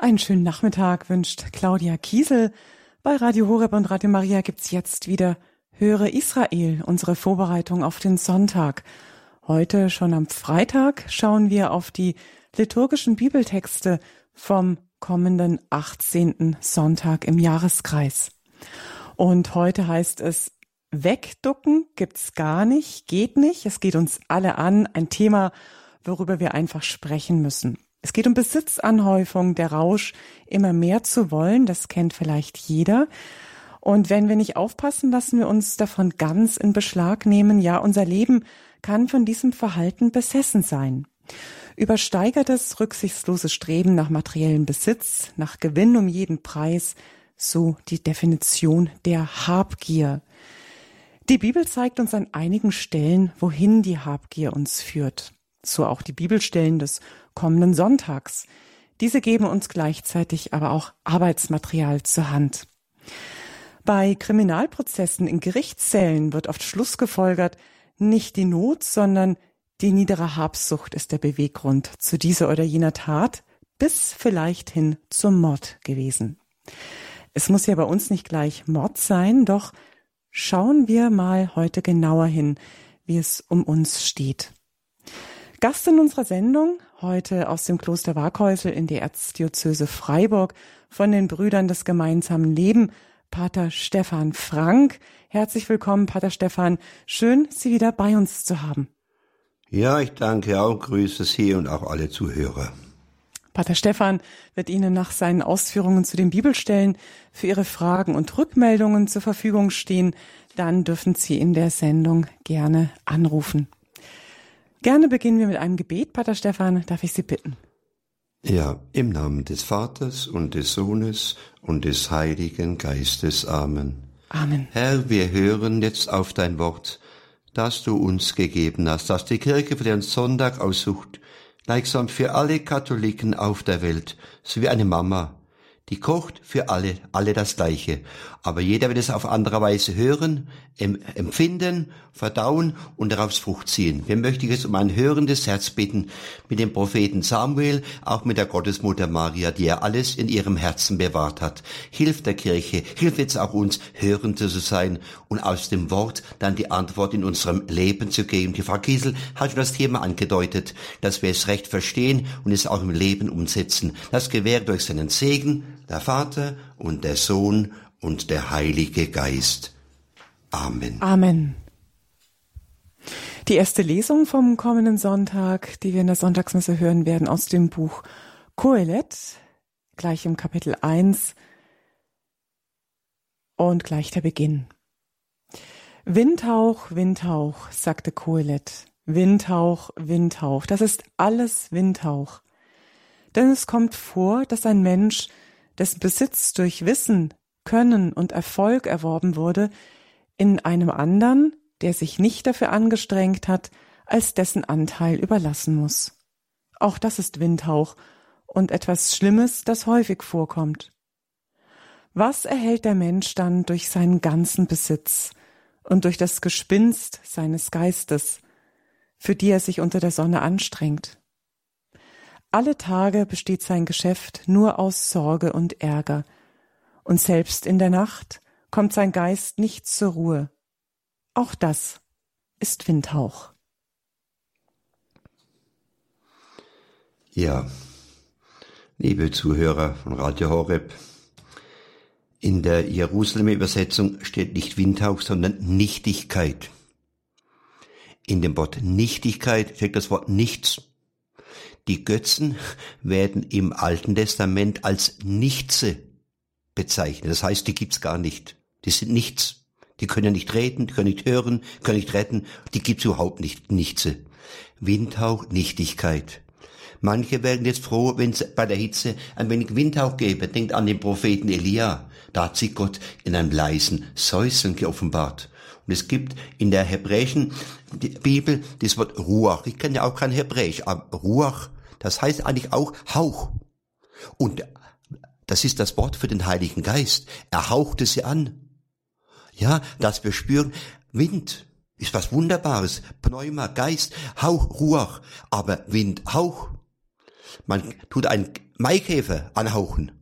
Einen schönen Nachmittag wünscht Claudia Kiesel. Bei Radio Horeb und Radio Maria gibt's jetzt wieder Höre Israel, unsere Vorbereitung auf den Sonntag. Heute schon am Freitag schauen wir auf die liturgischen Bibeltexte vom kommenden 18. Sonntag im Jahreskreis. Und heute heißt es Wegducken gibt's gar nicht, geht nicht. Es geht uns alle an. Ein Thema, worüber wir einfach sprechen müssen. Es geht um Besitzanhäufung, der Rausch, immer mehr zu wollen, das kennt vielleicht jeder. Und wenn wir nicht aufpassen, lassen wir uns davon ganz in Beschlag nehmen. Ja, unser Leben kann von diesem Verhalten besessen sein. Übersteigertes, rücksichtsloses Streben nach materiellem Besitz, nach Gewinn um jeden Preis, so die Definition der Habgier. Die Bibel zeigt uns an einigen Stellen, wohin die Habgier uns führt. So auch die Bibelstellen des kommenden Sonntags. Diese geben uns gleichzeitig aber auch Arbeitsmaterial zur Hand. Bei Kriminalprozessen in Gerichtssälen wird oft Schluss gefolgert, nicht die Not, sondern die niedere Habsucht ist der Beweggrund zu dieser oder jener Tat, bis vielleicht hin zum Mord gewesen. Es muss ja bei uns nicht gleich Mord sein, doch schauen wir mal heute genauer hin, wie es um uns steht. Gast in unserer Sendung heute aus dem Kloster Waghäusel in der Erzdiözese Freiburg von den Brüdern des gemeinsamen Leben, Pater Stefan Frank. Herzlich willkommen, Pater Stefan. Schön, Sie wieder bei uns zu haben. Ja, ich danke auch, grüße Sie und auch alle Zuhörer. Pater Stefan wird Ihnen nach seinen Ausführungen zu den Bibelstellen für Ihre Fragen und Rückmeldungen zur Verfügung stehen. Dann dürfen Sie in der Sendung gerne anrufen. Gerne beginnen wir mit einem Gebet. Pater Stefan, darf ich Sie bitten? Ja, im Namen des Vaters und des Sohnes und des Heiligen Geistes. Amen. Amen. Herr, wir hören jetzt auf dein Wort, das du uns gegeben hast, dass die Kirche für den Sonntag aussucht, gleichsam für alle Katholiken auf der Welt, so wie eine Mama, die kocht für alle, alle das Gleiche. Aber jeder wird es auf andere Weise hören, empfinden, verdauen und daraus Frucht ziehen. Wir möchten jetzt um ein hörendes Herz bitten mit dem Propheten Samuel, auch mit der Gottesmutter Maria, die er alles in ihrem Herzen bewahrt hat. Hilf der Kirche, hilf jetzt auch uns, Hörende zu sein und aus dem Wort dann die Antwort in unserem Leben zu geben. Die Frau Kiesel hat schon das Thema angedeutet, dass wir es recht verstehen und es auch im Leben umsetzen. Das gewährt durch seinen Segen, der Vater und der Sohn und der Heilige Geist. Amen. Amen. Die erste Lesung vom kommenden Sonntag, die wir in der Sonntagsmesse hören werden, aus dem Buch Kohelet, gleich im Kapitel 1 und gleich der Beginn. Windhauch, Windhauch, sagte Kohelet. Windhauch, Windhauch, das ist alles Windhauch. Denn es kommt vor, dass ein Mensch dessen Besitz durch Wissen, Können und Erfolg erworben wurde, in einem anderen, der sich nicht dafür angestrengt hat, als dessen Anteil überlassen muss. Auch das ist Windhauch und etwas Schlimmes, das häufig vorkommt. Was erhält der Mensch dann durch seinen ganzen Besitz und durch das Gespinst seines Geistes, für die er sich unter der Sonne anstrengt? Alle Tage besteht sein Geschäft nur aus Sorge und Ärger, und selbst in der Nacht kommt sein Geist nicht zur Ruhe. Auch das ist Windhauch. Ja, liebe Zuhörer von Radio Horeb, in der Jerusalemer Übersetzung steht nicht Windhauch, sondern Nichtigkeit. In dem Wort Nichtigkeit steckt das Wort nichts. Die Götzen werden im Alten Testament als Nichtse bezeichnet. Das heißt, die gibt's gar nicht. Die sind nichts. Die können nicht reden, die können nicht hören, können nicht retten. Die gibt's überhaupt nicht. Nichtse. Windhauch, Nichtigkeit. Manche werden jetzt froh, wenn es bei der Hitze ein wenig Windhauch gäbe. Denkt an den Propheten Elia. Da hat sich Gott in einem leisen Säuseln geoffenbart. Und es gibt in der hebräischen Bibel das Wort Ruach. Ich kenne ja auch kein Hebräisch, aber Ruach, das heißt eigentlich auch Hauch. Und das ist das Wort für den Heiligen Geist. Er hauchte sie an. Ja, dass wir spüren, Wind ist was Wunderbares. Pneuma, Geist, Hauch, Ruach, aber Wind, Hauch. Man tut einen Maikäfer anhauchen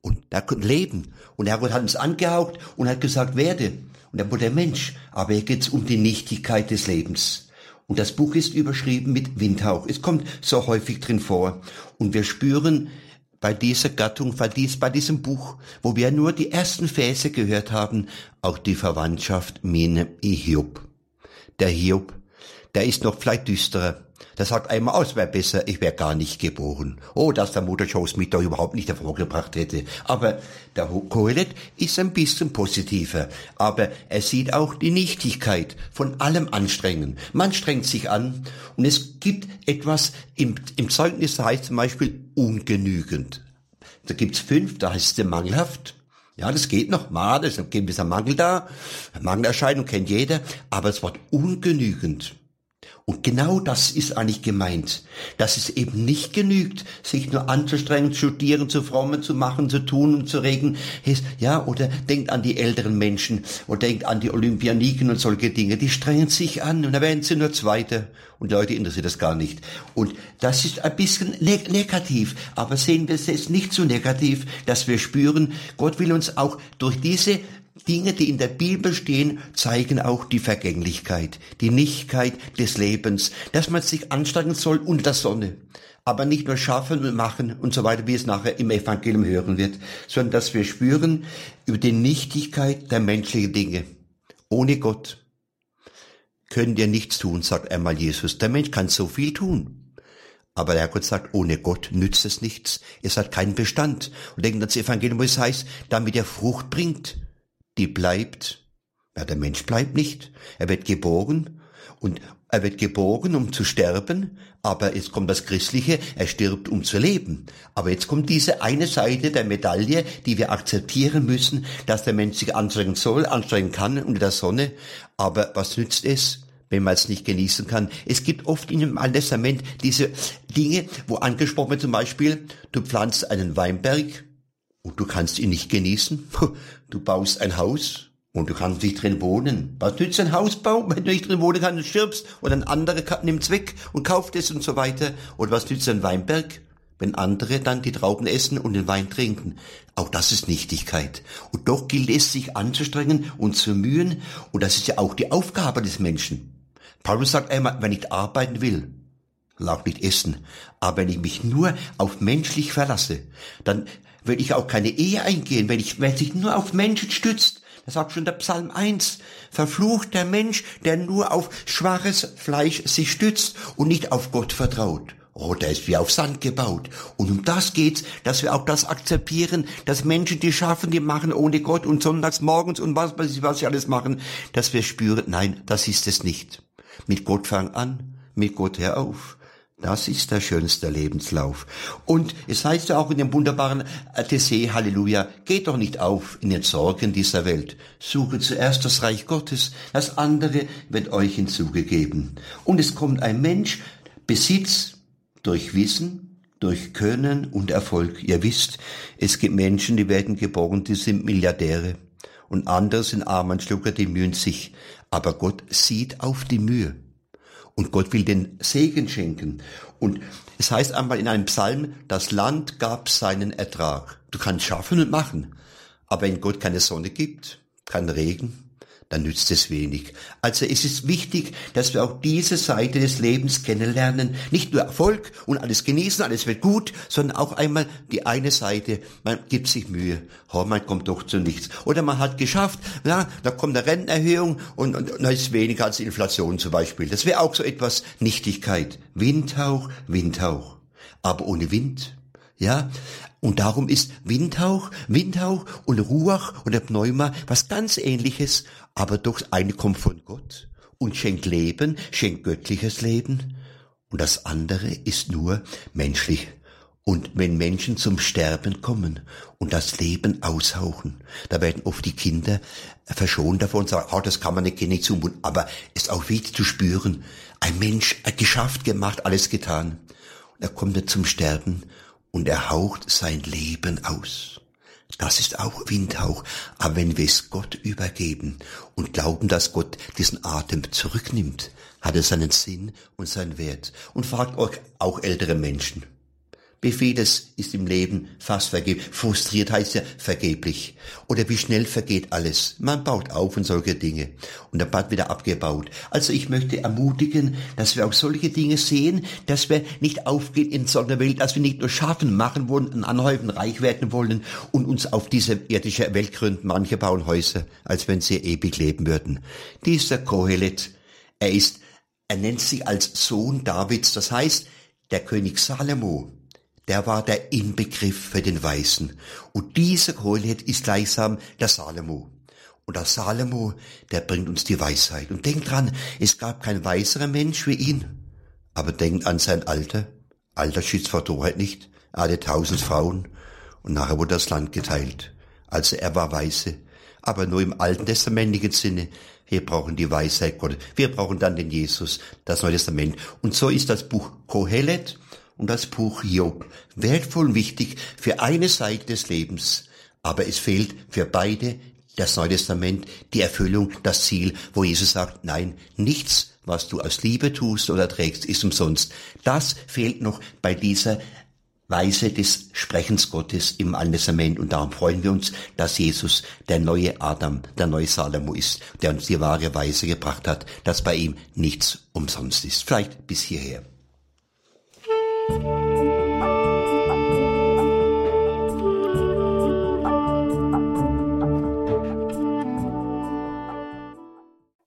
und da kommt Leben. Und Herrgott hat uns angehaucht und hat gesagt, werde. Und er wurde der Mensch. Aber hier geht's um die Nichtigkeit des Lebens. Und das Buch ist überschrieben mit Windhauch. Es kommt so häufig drin vor. Und wir spüren bei dieser Gattung, bei, dies, bei diesem Buch, wo wir nur die ersten Verse gehört haben, auch die Verwandtschaft mit Hiob. Der Hiob, der ist noch vielleicht düsterer. Der sagt einmal aus, wäre besser, ich wäre gar nicht geboren. Oh, dass der Mutterschoß mich doch überhaupt nicht hervorgebracht hätte. Aber der Kohelet ist ein bisschen positiver. Aber er sieht auch die Nichtigkeit von allem Anstrengen. Man strengt sich an und es gibt etwas im, im Zeugnis, da heißt zum Beispiel ungenügend. Da gibt's fünf, da heißt es mangelhaft. Ja, das geht noch mal, da ist ein Mangel da. Mangelerscheinung kennt jeder, aber das Wort ungenügend und genau das ist eigentlich gemeint, dass es eben nicht genügt, sich nur anzustrengen, zu studieren, zu frommen, zu machen, zu tun und zu regen. Ja, oder denkt an die älteren Menschen oder denkt an die Olympianiken und solche Dinge. Die strengen sich an und dann werden sie nur Zweite und Leute interessiert das gar nicht. Und das ist ein bisschen ne negativ, aber sehen wir es jetzt nicht so negativ, dass wir spüren, Gott will uns auch durch diese Dinge, die in der Bibel stehen, zeigen auch die Vergänglichkeit, die Nichtigkeit des Lebens, dass man sich anstrengen soll unter der Sonne, aber nicht nur schaffen und machen und so weiter, wie es nachher im Evangelium hören wird, sondern dass wir spüren über die Nichtigkeit der menschlichen Dinge. Ohne Gott können wir nichts tun, sagt einmal Jesus. Der Mensch kann so viel tun. Aber der Gott sagt, ohne Gott nützt es nichts. Es hat keinen Bestand. Und denken das Evangelium, wo es heißt, damit er Frucht bringt die bleibt. Ja, der Mensch bleibt nicht. Er wird geboren und er wird geboren, um zu sterben, aber jetzt kommt das Christliche, er stirbt, um zu leben. Aber jetzt kommt diese eine Seite der Medaille, die wir akzeptieren müssen, dass der Mensch sich anstrengen soll, anstrengen kann unter der Sonne. Aber was nützt es, wenn man es nicht genießen kann? Es gibt oft in dem Alten Testament diese Dinge, wo angesprochen wird, zum Beispiel, du pflanzt einen Weinberg, und du kannst ihn nicht genießen. Du baust ein Haus und du kannst nicht drin wohnen. Was nützt ein Hausbau, wenn du nicht drin wohnen kannst und stirbst und ein anderer nimmt's weg und kauft es und so weiter? Oder was nützt ein Weinberg, wenn andere dann die Trauben essen und den Wein trinken? Auch das ist Nichtigkeit. Und doch gilt es, sich anzustrengen und zu mühen. Und das ist ja auch die Aufgabe des Menschen. Paulus sagt einmal, wenn ich arbeiten will, lag nicht essen. Aber wenn ich mich nur auf menschlich verlasse, dann will ich auch keine Ehe eingehen, wenn ich, wenn sich nur auf Menschen stützt. Das sagt schon der Psalm 1. Verflucht der Mensch, der nur auf schwaches Fleisch sich stützt und nicht auf Gott vertraut. Oh, der ist wie auf Sand gebaut. Und um das geht's, dass wir auch das akzeptieren, dass Menschen, die schaffen, die machen ohne Gott und sonntags morgens und was, was, was sie alles machen, dass wir spüren, nein, das ist es nicht. Mit Gott fang an, mit Gott hör auf. Das ist der schönste Lebenslauf. Und es heißt ja auch in dem wunderbaren Thesee, Halleluja, geht doch nicht auf in den Sorgen dieser Welt. Suche zuerst das Reich Gottes, das andere wird euch hinzugegeben. Und es kommt ein Mensch, Besitz durch Wissen, durch Können und Erfolg. Ihr wisst, es gibt Menschen, die werden geboren, die sind Milliardäre. Und andere sind Armenschlucker, die mühen sich. Aber Gott sieht auf die Mühe. Und Gott will den Segen schenken. Und es heißt einmal in einem Psalm, das Land gab seinen Ertrag. Du kannst schaffen und machen. Aber wenn Gott keine Sonne gibt, kein Regen, dann nützt es wenig. Also es ist wichtig, dass wir auch diese Seite des Lebens kennenlernen. Nicht nur Erfolg und alles genießen, alles wird gut, sondern auch einmal die eine Seite. Man gibt sich Mühe. Oh, man kommt doch zu nichts. Oder man hat geschafft, ja, da kommt eine Rentenerhöhung und, und, und da ist weniger als Inflation zum Beispiel. Das wäre auch so etwas Nichtigkeit. Windhauch, Windhauch. Aber ohne Wind ja, und darum ist Windhauch, Windhauch und Ruach oder Pneuma was ganz ähnliches, aber doch eine kommt von Gott und schenkt Leben, schenkt göttliches Leben. Und das andere ist nur menschlich. Und wenn Menschen zum Sterben kommen und das Leben aushauchen, da werden oft die Kinder verschont davon und sagen, oh, das kann man nicht, nicht zumuten. Aber es ist auch wichtig zu spüren, ein Mensch hat geschafft, gemacht, alles getan. Und er kommt dann zum Sterben und er haucht sein Leben aus. Das ist auch Windhauch. Aber wenn wir es Gott übergeben und glauben, dass Gott diesen Atem zurücknimmt, hat es seinen Sinn und seinen Wert. Und fragt euch auch ältere Menschen. Vieles ist im Leben fast vergeblich. Frustriert heißt ja vergeblich. Oder wie schnell vergeht alles. Man baut auf und solche Dinge. Und dann wird wieder abgebaut. Also ich möchte ermutigen, dass wir auch solche Dinge sehen, dass wir nicht aufgehen in so einer Welt, dass wir nicht nur schaffen, machen wollen, anhäufen, reich werden wollen und uns auf diese irdische Welt gründen. Manche bauen Häuser, als wenn sie ewig leben würden. Dieser Kohelet, er ist, er nennt sich als Sohn Davids. Das heißt, der König Salomo, der war der Inbegriff für den Weisen. Und dieser Kohelet ist gleichsam der Salomo. Und der Salomo, der bringt uns die Weisheit. Und denkt dran, es gab kein weiserer Mensch wie ihn. Aber denkt an sein Alter. Alter schützt vor Torheit nicht. Er hatte tausend Frauen. Und nachher wurde das Land geteilt. Also er war weise. Aber nur im alten testamentlichen Sinne. Wir brauchen die Weisheit Gottes. Wir brauchen dann den Jesus, das Neue Testament. Und so ist das Buch Kohelet und das Buch Job wertvoll und wichtig für eine Seite des Lebens, aber es fehlt für beide das Neue Testament, die Erfüllung, das Ziel, wo Jesus sagt, nein, nichts, was du aus Liebe tust oder trägst, ist umsonst. Das fehlt noch bei dieser Weise des Sprechens Gottes im Alten Testament und darum freuen wir uns, dass Jesus der neue Adam, der neue Salomo ist, der uns die wahre Weise gebracht hat, dass bei ihm nichts umsonst ist. Vielleicht bis hierher.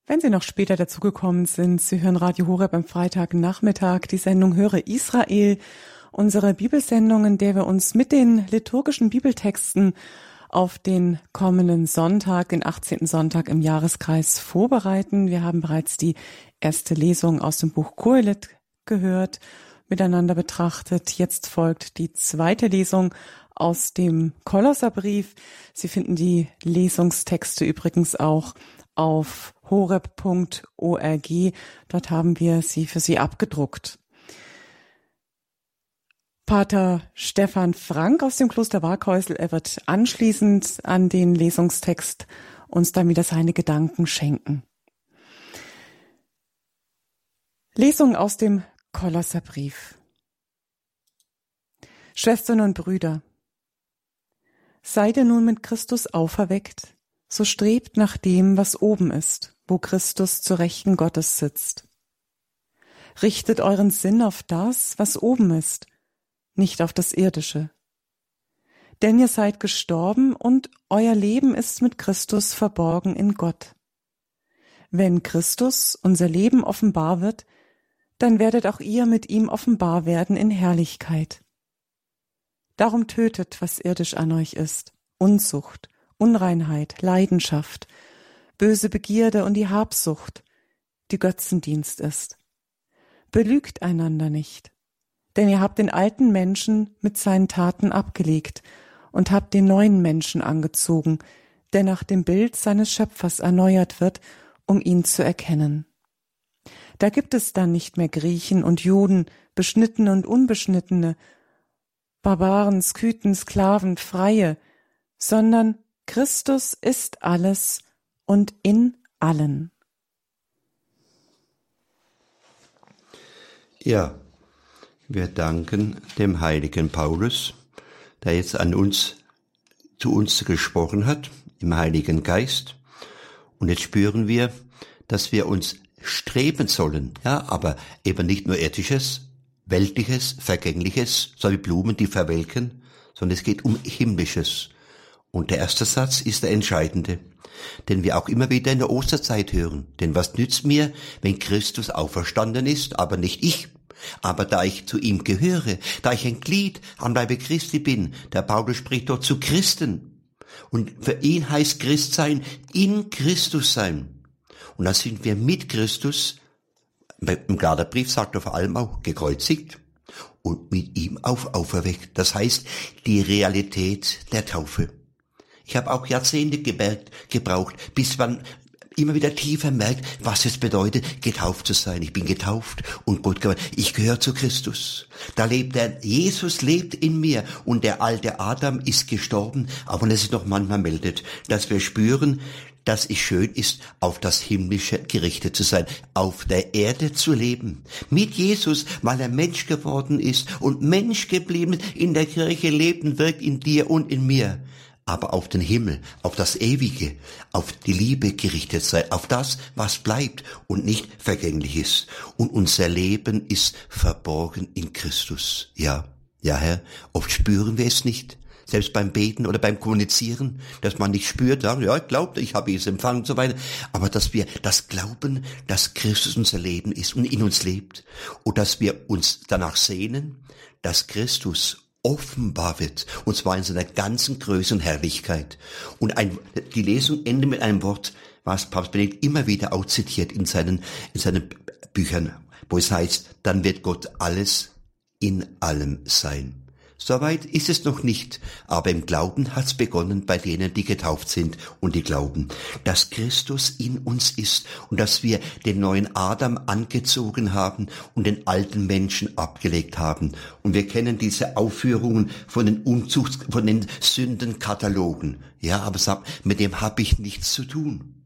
Wenn Sie noch später dazugekommen sind, Sie hören Radio Horeb am Freitagnachmittag, die Sendung Höre Israel, unsere Bibelsendung, in der wir uns mit den liturgischen Bibeltexten auf den kommenden Sonntag, den 18. Sonntag im Jahreskreis vorbereiten. Wir haben bereits die erste Lesung aus dem Buch Kohelet gehört miteinander betrachtet. Jetzt folgt die zweite Lesung aus dem Kolosserbrief. Sie finden die Lesungstexte übrigens auch auf horeb.org. Dort haben wir sie für Sie abgedruckt. Pater Stefan Frank aus dem Kloster Waghäusel, er wird anschließend an den Lesungstext uns dann wieder seine Gedanken schenken. Lesung aus dem Kolosserbrief. Schwestern und Brüder, seid ihr nun mit Christus auferweckt, so strebt nach dem, was oben ist, wo Christus zu Rechten Gottes sitzt. Richtet euren Sinn auf das, was oben ist, nicht auf das Irdische. Denn ihr seid gestorben und euer Leben ist mit Christus verborgen in Gott. Wenn Christus, unser Leben, offenbar wird, dann werdet auch ihr mit ihm offenbar werden in Herrlichkeit. Darum tötet, was irdisch an euch ist, Unzucht, Unreinheit, Leidenschaft, böse Begierde und die Habsucht, die Götzendienst ist. Belügt einander nicht, denn ihr habt den alten Menschen mit seinen Taten abgelegt und habt den neuen Menschen angezogen, der nach dem Bild seines Schöpfers erneuert wird, um ihn zu erkennen. Da gibt es dann nicht mehr Griechen und Juden, Beschnittene und Unbeschnittene, Barbaren, Skythen, Sklaven, Freie, sondern Christus ist alles und in allen. Ja, wir danken dem heiligen Paulus, der jetzt an uns, zu uns gesprochen hat, im Heiligen Geist. Und jetzt spüren wir, dass wir uns streben sollen, ja, aber eben nicht nur irdisches, weltliches, vergängliches, so wie Blumen, die verwelken, sondern es geht um himmlisches. Und der erste Satz ist der entscheidende, den wir auch immer wieder in der Osterzeit hören. Denn was nützt mir, wenn Christus auferstanden ist, aber nicht ich? Aber da ich zu ihm gehöre, da ich ein Glied am Leibe Christi bin, der Paulus spricht dort zu Christen. Und für ihn heißt Christ sein, in Christus sein. Und dann sind wir mit Christus, im Galaterbrief sagt er vor allem auch, gekreuzigt und mit ihm auf auferweckt. Das heißt, die Realität der Taufe. Ich habe auch Jahrzehnte gemerkt, gebraucht, bis man immer wieder tiefer merkt, was es bedeutet, getauft zu sein. Ich bin getauft und Gott geweiht. Ich gehöre zu Christus. Da lebt der, Jesus lebt in mir und der alte Adam ist gestorben, auch wenn er sich noch manchmal meldet, dass wir spüren, dass es schön ist, auf das Himmlische gerichtet zu sein, auf der Erde zu leben. Mit Jesus, weil er Mensch geworden ist und Mensch geblieben in der Kirche lebt und wirkt in dir und in mir aber auf den Himmel, auf das Ewige, auf die Liebe gerichtet sein, auf das, was bleibt und nicht vergänglich ist. Und unser Leben ist verborgen in Christus. Ja, ja, Herr, oft spüren wir es nicht. Selbst beim Beten oder beim Kommunizieren, dass man nicht spürt, sagen, ja, ich glaube, ich habe es empfangen und so weiter. Aber dass wir das glauben, dass Christus unser Leben ist und in uns lebt. Und dass wir uns danach sehnen, dass Christus offenbar wird, und zwar in seiner ganzen Größe und Herrlichkeit. Und ein, die Lesung endet mit einem Wort, was Papst Benedikt immer wieder auch zitiert in seinen, in seinen Büchern, wo es heißt, dann wird Gott alles in allem sein. Soweit ist es noch nicht, aber im Glauben hat's begonnen bei denen, die getauft sind und die glauben, dass Christus in uns ist und dass wir den neuen Adam angezogen haben und den alten Menschen abgelegt haben. Und wir kennen diese Aufführungen von den Unzucht, von den Sündenkatalogen. Ja, aber sagt, mit dem habe ich nichts zu tun.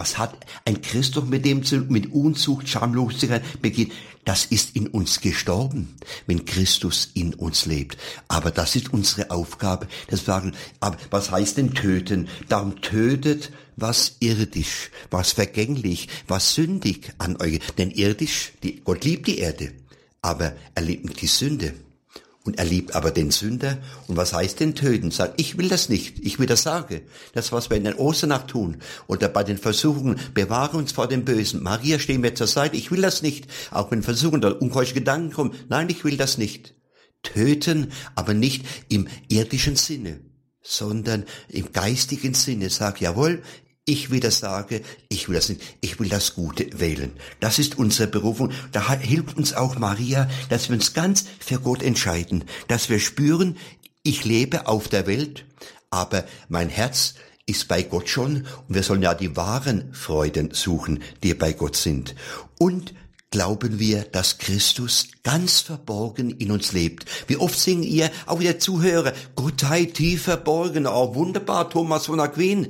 Was hat ein Christus mit dem zu, mit Unzucht, Schamlosigkeit beginnt? Das ist in uns gestorben, wenn Christus in uns lebt. Aber das ist unsere Aufgabe. Das sagen, aber was heißt denn töten? Darum tötet was irdisch, was vergänglich, was sündig an euch. Denn irdisch, die, Gott liebt die Erde, aber er liebt nicht die Sünde. Und er liebt aber den Sünder. Und was heißt den töten? Sagt, ich will das nicht. Ich will das sagen. Das, was wir in der Osternacht tun. Oder bei den Versuchen, bewahre uns vor dem Bösen. Maria, stehen wir zur Seite. Ich will das nicht. Auch wenn Versuchen oder unkeuche Gedanken kommen. Nein, ich will das nicht. Töten, aber nicht im irdischen Sinne sondern im geistigen Sinne. Sag, jawohl, ich wieder sage, ich will das nicht, ich will das Gute wählen. Das ist unsere Berufung. Da hilft uns auch Maria, dass wir uns ganz für Gott entscheiden, dass wir spüren, ich lebe auf der Welt, aber mein Herz ist bei Gott schon und wir sollen ja die wahren Freuden suchen, die bei Gott sind. Und glauben wir, dass Christus ganz verborgen in uns lebt. Wie oft singen ihr, auch ihr Zuhörer, Gottheit tief verborgen, oh wunderbar, Thomas von Aquin.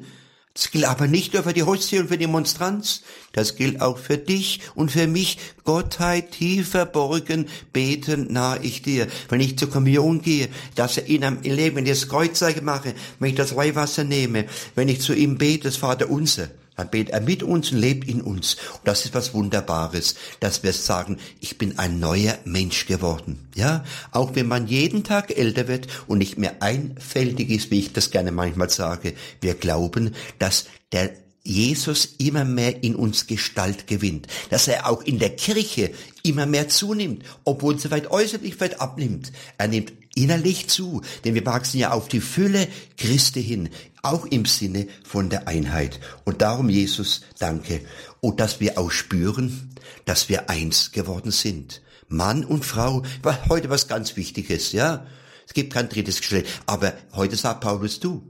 Das gilt aber nicht nur für die Hostie und für die Monstranz, das gilt auch für dich und für mich. Gottheit tief verborgen, beten nahe ich dir. Wenn ich zur Kommunion gehe, dass er in einem Leben, wenn ich das Kreuzzeichen mache, wenn ich das Weihwasser nehme, wenn ich zu ihm bete, das Vater unser, dann betet er mit uns und lebt in uns. Und das ist was Wunderbares, dass wir sagen, ich bin ein neuer Mensch geworden. Ja, auch wenn man jeden Tag älter wird und nicht mehr einfältig ist, wie ich das gerne manchmal sage. Wir glauben, dass der Jesus immer mehr in uns Gestalt gewinnt, dass er auch in der Kirche immer mehr zunimmt, obwohl es weit äußerlich weit abnimmt. Er nimmt innerlich zu, denn wir wachsen ja auf die Fülle Christi hin, auch im Sinne von der Einheit. Und darum, Jesus, danke. Und dass wir auch spüren, dass wir eins geworden sind. Mann und Frau, heute was ganz Wichtiges, ja. Es gibt kein drittes Geschlecht, aber heute sagt Paulus du.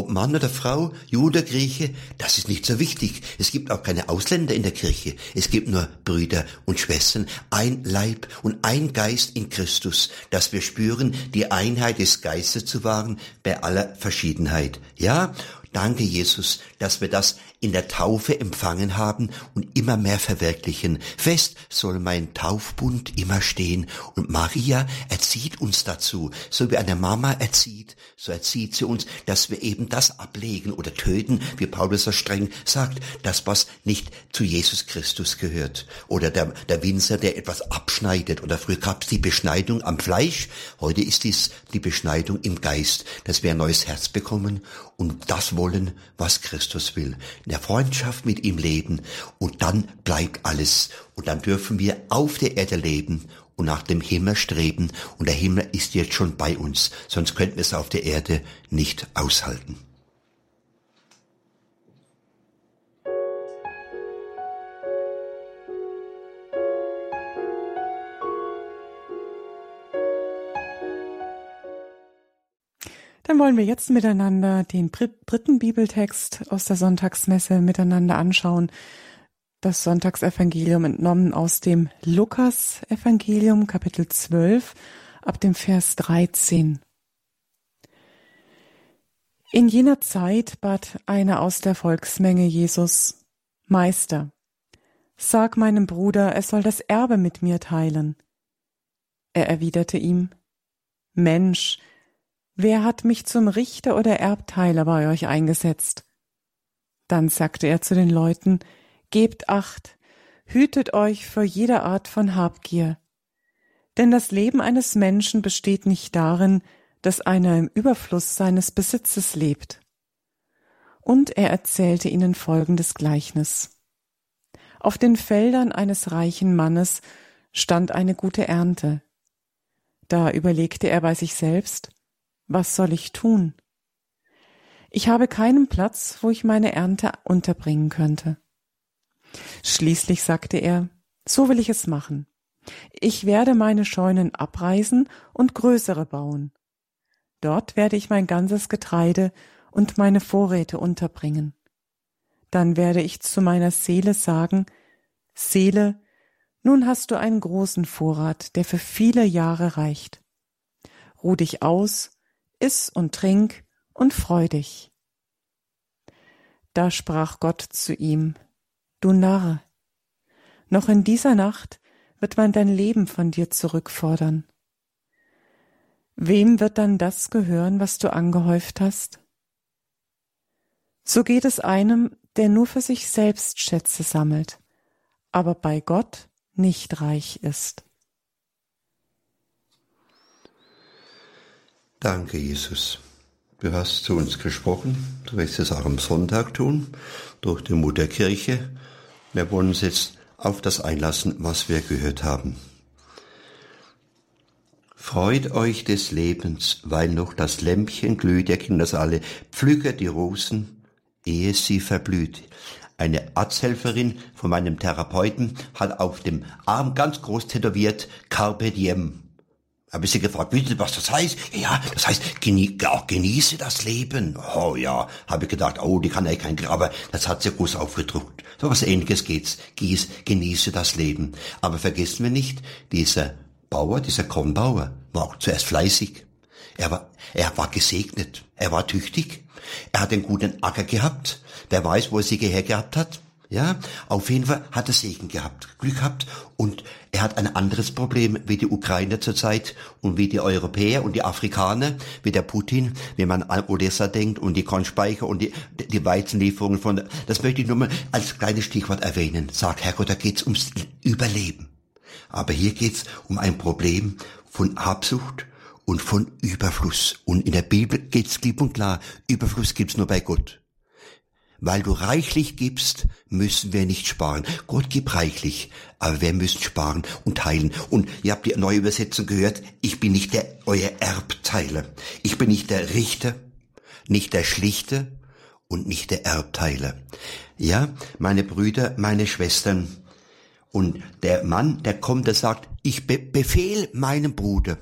Ob Mann oder Frau, Jude, Grieche, das ist nicht so wichtig. Es gibt auch keine Ausländer in der Kirche. Es gibt nur Brüder und Schwestern, ein Leib und ein Geist in Christus, dass wir spüren, die Einheit des Geistes zu wahren bei aller Verschiedenheit. Ja, danke Jesus, dass wir das in der Taufe empfangen haben und immer mehr verwirklichen. Fest soll mein Taufbund immer stehen. Und Maria erzieht uns dazu, so wie eine Mama erzieht, so erzieht sie uns, dass wir eben das ablegen oder töten, wie Paulus so streng sagt, das was nicht zu Jesus Christus gehört. Oder der, der Winzer, der etwas abschneidet. Oder früher gab es die Beschneidung am Fleisch, heute ist dies die Beschneidung im Geist, dass wir ein neues Herz bekommen und das wollen, was Christus will der Freundschaft mit ihm leben und dann bleibt alles und dann dürfen wir auf der Erde leben und nach dem Himmel streben und der Himmel ist jetzt schon bei uns, sonst könnten wir es auf der Erde nicht aushalten. Dann wollen wir jetzt miteinander den dritten Bibeltext aus der Sonntagsmesse miteinander anschauen. Das Sonntagsevangelium entnommen aus dem Lukas-Evangelium, Kapitel 12, ab dem Vers 13. In jener Zeit bat einer aus der Volksmenge Jesus, Meister, sag meinem Bruder, er soll das Erbe mit mir teilen. Er erwiderte ihm, Mensch, wer hat mich zum Richter oder Erbteiler bei euch eingesetzt? Dann sagte er zu den Leuten, Gebt acht, hütet euch vor jeder Art von Habgier. Denn das Leben eines Menschen besteht nicht darin, dass einer im Überfluss seines Besitzes lebt. Und er erzählte ihnen folgendes Gleichnis. Auf den Feldern eines reichen Mannes stand eine gute Ernte. Da überlegte er bei sich selbst, was soll ich tun? Ich habe keinen Platz, wo ich meine Ernte unterbringen könnte. Schließlich sagte er, so will ich es machen. Ich werde meine Scheunen abreißen und größere bauen. Dort werde ich mein ganzes Getreide und meine Vorräte unterbringen. Dann werde ich zu meiner Seele sagen, Seele, nun hast du einen großen Vorrat, der für viele Jahre reicht. Ruh dich aus, iss und trink und freu dich. Da sprach Gott zu ihm, Du Narr, noch in dieser Nacht wird man dein Leben von dir zurückfordern. Wem wird dann das gehören, was du angehäuft hast? So geht es einem, der nur für sich selbst Schätze sammelt, aber bei Gott nicht reich ist. Danke, Jesus. Du hast zu uns gesprochen. Du wirst es auch am Sonntag tun, durch die Mutterkirche. Wir wollen uns jetzt auf das einlassen, was wir gehört haben. Freut euch des Lebens, weil noch das Lämpchen glüht, ihr Kinder alle, pflücket die Rosen, ehe sie verblüht. Eine Arzthelferin von meinem Therapeuten hat auf dem Arm ganz groß tätowiert Carpe Diem. Habe ich sie gefragt, ihr, was das heißt? Ja, das heißt, genie auch genieße das Leben. Oh ja, habe ich gedacht, oh, die kann ja kein, aber das hat sie groß aufgedruckt. So was ähnliches geht's. Gieß, genieße das Leben. Aber vergessen wir nicht, dieser Bauer, dieser Kornbauer, war auch zuerst fleißig. Er war, er war gesegnet. Er war tüchtig. Er hat einen guten Acker gehabt. Wer weiß, wo er sie gehabt hat. Ja, auf jeden Fall hat er Segen gehabt, Glück gehabt und er hat ein anderes Problem wie die Ukrainer zurzeit und wie die Europäer und die Afrikaner, wie der Putin, wenn man an Odessa denkt und die Kornspeicher und die, die Weizenlieferungen von, das möchte ich nur mal als kleines Stichwort erwähnen. Sag, Herrgott, da geht's ums Überleben. Aber hier geht's um ein Problem von Habsucht und von Überfluss. Und in der Bibel geht's klipp und klar, Überfluss gibt's nur bei Gott. Weil du reichlich gibst, müssen wir nicht sparen. Gott gibt reichlich, aber wir müssen sparen und teilen. Und ihr habt die neue Übersetzung gehört, ich bin nicht der euer Erbteiler. Ich bin nicht der Richter, nicht der Schlichte und nicht der Erbteiler. Ja, meine Brüder, meine Schwestern. Und der Mann, der kommt, der sagt, ich be befehl meinem Bruder.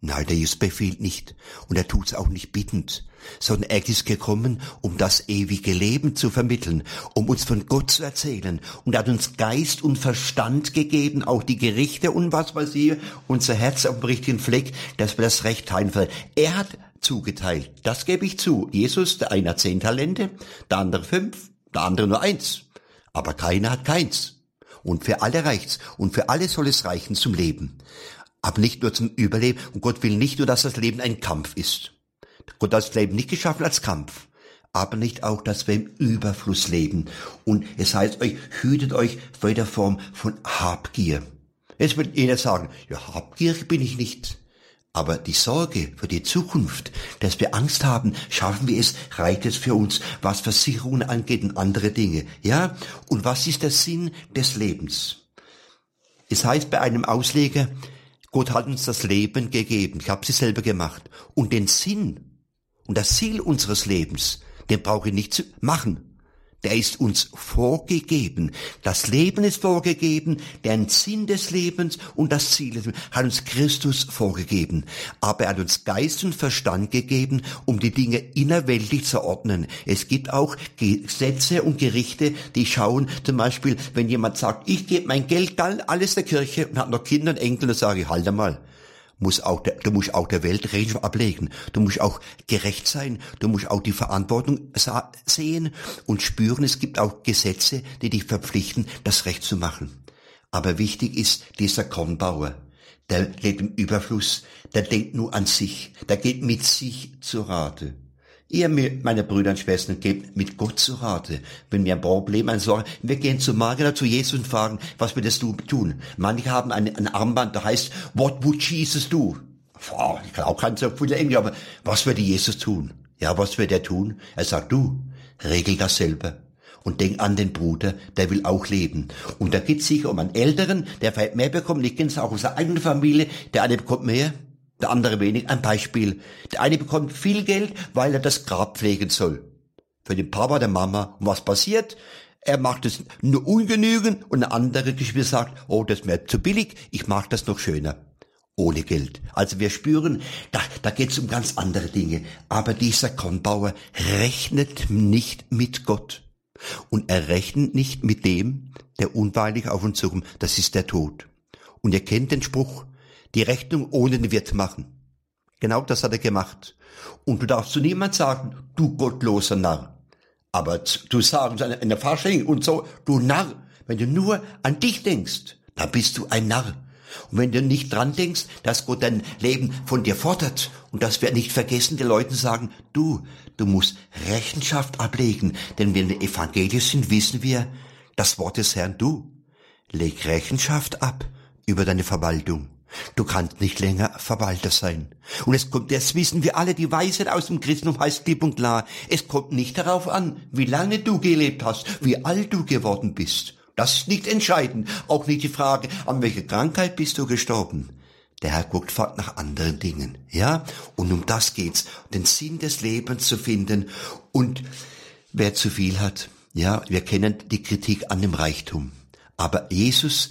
Nein, der Jesus befiehlt nicht. Und er tut's auch nicht bittend sondern er ist gekommen, um das ewige Leben zu vermitteln, um uns von Gott zu erzählen. Und er hat uns Geist und Verstand gegeben, auch die Gerichte und was weiß ich, unser Herz auf dem richtigen Fleck, dass wir das Recht teilen. Er hat zugeteilt, das gebe ich zu. Jesus, der eine hat zehn Talente, der andere fünf, der andere nur eins. Aber keiner hat keins. Und für alle reicht's. Und für alle soll es reichen zum Leben. Aber nicht nur zum Überleben. Und Gott will nicht nur, dass das Leben ein Kampf ist. Gott hat das Leben nicht geschaffen als Kampf, aber nicht auch, dass wir im Überfluss leben. Und es heißt euch, hütet euch vor jeder Form von Habgier. Jetzt wird jeder sagen, ja, habgierig bin ich nicht. Aber die Sorge für die Zukunft, dass wir Angst haben, schaffen wir es, reicht es für uns, was Versicherungen angeht und andere Dinge. Ja? Und was ist der Sinn des Lebens? Es heißt bei einem Ausleger, Gott hat uns das Leben gegeben. Ich habe sie selber gemacht. Und den Sinn und das Ziel unseres Lebens, den brauche ich nicht zu machen. Der ist uns vorgegeben. Das Leben ist vorgegeben, der Sinn des Lebens und das Ziel hat uns Christus vorgegeben. Aber er hat uns Geist und Verstand gegeben, um die Dinge innerweltlich zu ordnen. Es gibt auch Gesetze und Gerichte, die schauen, zum Beispiel, wenn jemand sagt, ich gebe mein Geld alles der Kirche und hat noch Kinder und Enkel, dann sage ich, halt einmal musst auch der, du musst auch der Welt Rechenschaft ablegen. Du musst auch gerecht sein. Du musst auch die Verantwortung sehen und spüren. Es gibt auch Gesetze, die dich verpflichten, das Recht zu machen. Aber wichtig ist dieser Kornbauer. Der lebt im Überfluss. Der denkt nur an sich. Der geht mit sich zu Rate. Ihr, meine Brüder und Schwestern, gebt mit Gott zu Rate. Wenn wir ein Problem, eine Sorge, wir gehen zu Maria, zu Jesus und fragen, was würdest du tun? Manche haben ein, ein Armband, da heißt, what would Jesus do? Boah, ich kann auch kein so viel Englisch, aber was würde Jesus tun? Ja, was würde er tun? Er sagt, du, regel das selber. Und denk an den Bruder, der will auch leben. Und da geht es sicher um einen Älteren, der vielleicht mehr bekommt. Ich kenne es auch aus der eigenen Familie. Der eine bekommt mehr, der andere wenig. Ein Beispiel. Der eine bekommt viel Geld, weil er das Grab pflegen soll. Für den Papa, der Mama. Und was passiert? Er macht es nur ungenügend und eine andere Geschwister sagt, oh, das ist mir zu billig, ich mache das noch schöner. Ohne Geld. Also wir spüren, da, da geht es um ganz andere Dinge. Aber dieser Kornbauer rechnet nicht mit Gott. Und er rechnet nicht mit dem, der unweilig auf uns zukommt. Das ist der Tod. Und ihr kennt den Spruch, die Rechnung ohne den Wirt machen. Genau das hat er gemacht. Und du darfst zu niemand sagen, du gottloser Narr. Aber du sagst in der Fasching und so, du Narr. Wenn du nur an dich denkst, dann bist du ein Narr. Und wenn du nicht dran denkst, dass Gott dein Leben von dir fordert und dass wir nicht vergessen, die Leuten sagen, du, du musst Rechenschaft ablegen, denn wenn wir evangelisch sind, wissen wir, das Wort des Herrn, du, leg Rechenschaft ab über deine Verwaltung. Du kannst nicht länger Verwalter sein. Und es kommt, das wissen wir alle, die Weisheit aus dem Christentum heißt klipp und klar, es kommt nicht darauf an, wie lange du gelebt hast, wie alt du geworden bist. Das ist nicht entscheidend. Auch nicht die Frage, an welche Krankheit bist du gestorben. Der Herr guckt fort nach anderen Dingen, ja? Und um das geht's, den Sinn des Lebens zu finden. Und wer zu viel hat, ja, wir kennen die Kritik an dem Reichtum. Aber Jesus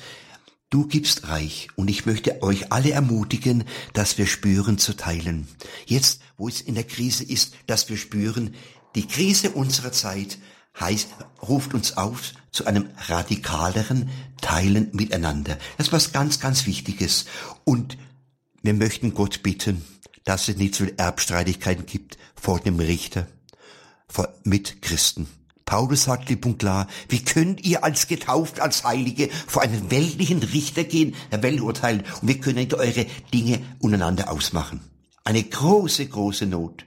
Du gibst reich und ich möchte euch alle ermutigen, dass wir spüren zu teilen. Jetzt, wo es in der Krise ist, dass wir spüren, die Krise unserer Zeit heißt, ruft uns auf zu einem radikaleren Teilen miteinander. Das ist was ganz, ganz Wichtiges. Und wir möchten Gott bitten, dass es nicht so Erbstreitigkeiten gibt vor dem Richter, vor, mit Christen. Paulus sagt klipp und klar, wie könnt ihr als getauft, als Heilige vor einen weltlichen Richter gehen, der Welt urteilen, und wie könnt ihr eure Dinge untereinander ausmachen? Eine große, große Not.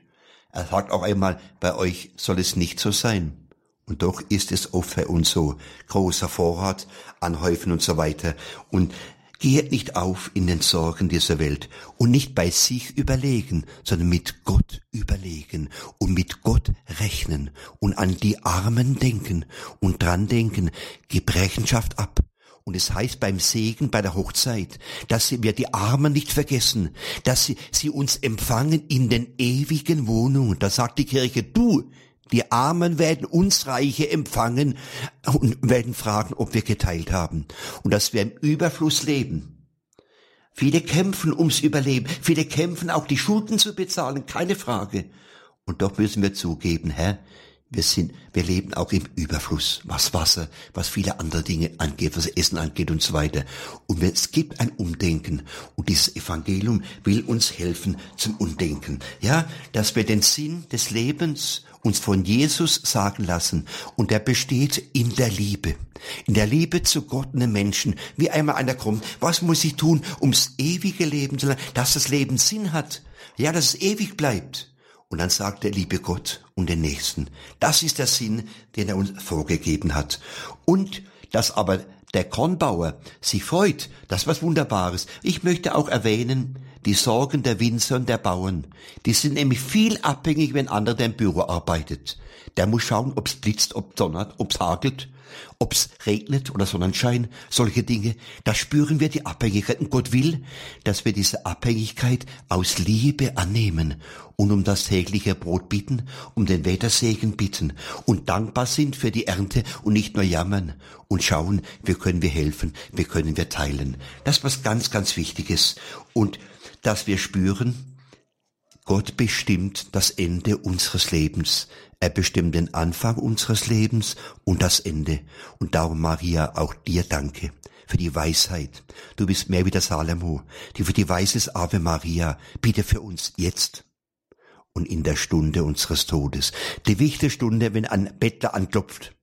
Er sagt auch einmal, bei euch soll es nicht so sein. Und doch ist es oft bei uns so. Großer Vorrat, Anhäufen und so weiter. Und Geht nicht auf in den Sorgen dieser Welt und nicht bei sich überlegen, sondern mit Gott überlegen und mit Gott rechnen und an die Armen denken und dran denken, gib Rechenschaft ab. Und es heißt beim Segen, bei der Hochzeit, dass wir die Armen nicht vergessen, dass sie, sie uns empfangen in den ewigen Wohnungen. Da sagt die Kirche, du, die Armen werden uns Reiche empfangen und werden fragen, ob wir geteilt haben und dass wir im Überfluss leben. Viele kämpfen ums Überleben, viele kämpfen auch die Schulden zu bezahlen, keine Frage. Und doch müssen wir zugeben, Herr, wir sind, wir leben auch im Überfluss, was Wasser, was viele andere Dinge angeht, was Essen angeht und so weiter. Und es gibt ein Umdenken. Und dieses Evangelium will uns helfen zum Umdenken. Ja, dass wir den Sinn des Lebens uns von Jesus sagen lassen. Und der besteht in der Liebe. In der Liebe zu Gott und den Menschen. Wie einmal einer kommt, was muss ich tun, ums ewige Leben zu lernen, dass das Leben Sinn hat. Ja, dass es ewig bleibt. Und dann sagt er, liebe Gott und den Nächsten. Das ist der Sinn, den er uns vorgegeben hat. Und dass aber der Kornbauer sich freut, das ist was Wunderbares. Ich möchte auch erwähnen, die Sorgen der Winzer und der Bauern. Die sind nämlich viel abhängig, wenn anderer im Büro arbeitet. Der muss schauen, ob's blitzt, ob donnert, ob's hagelt ob es regnet oder Sonnenschein, solche Dinge, da spüren wir die Abhängigkeit. Und Gott will, dass wir diese Abhängigkeit aus Liebe annehmen und um das tägliche Brot bitten, um den Wettersegen bitten und dankbar sind für die Ernte und nicht nur jammern und schauen, wie können wir helfen, wie können wir teilen. Das ist was ganz, ganz Wichtiges. Und dass wir spüren, Gott bestimmt das Ende unseres Lebens. Er bestimmt den Anfang unseres Lebens und das Ende. Und darum, Maria, auch dir danke für die Weisheit. Du bist mehr wie der Salomo, die für die Weises Ave Maria, bitte für uns jetzt und in der Stunde unseres Todes. Die wichtige Stunde, wenn ein Bettler anklopft.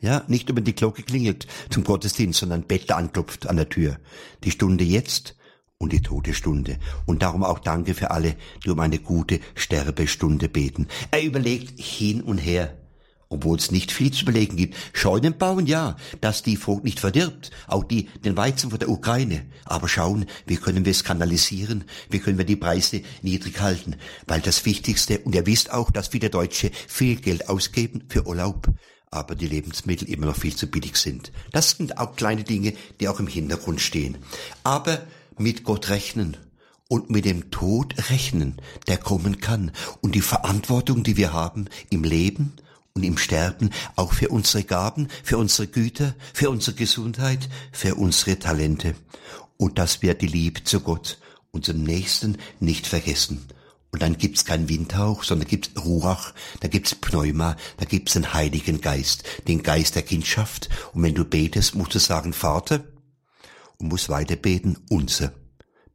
Ja, nicht über die Glocke klingelt zum Gottesdienst, sondern Bettler anklopft an der Tür. Die Stunde jetzt und die Todesstunde. Und darum auch danke für alle, die um eine gute Sterbestunde beten. Er überlegt hin und her obwohl es nicht viel zu überlegen gibt. Scheunen bauen, ja, dass die Frucht nicht verdirbt, auch die, den Weizen von der Ukraine. Aber schauen, wie können wir es kanalisieren, wie können wir die Preise niedrig halten, weil das Wichtigste, und ihr wisst auch, dass viele Deutsche viel Geld ausgeben für Urlaub, aber die Lebensmittel immer noch viel zu billig sind. Das sind auch kleine Dinge, die auch im Hintergrund stehen. Aber mit Gott rechnen und mit dem Tod rechnen, der kommen kann, und die Verantwortung, die wir haben im Leben, und im Sterben auch für unsere Gaben, für unsere Güter, für unsere Gesundheit, für unsere Talente. Und dass wir die Liebe zu Gott, unserem Nächsten, nicht vergessen. Und dann gibt's keinen Windhauch, sondern gibt's Ruach, da gibt's Pneuma, da gibt's den Heiligen Geist, den Geist der Kindschaft. Und wenn du betest, musst du sagen, Vater, und musst weiter beten, unser.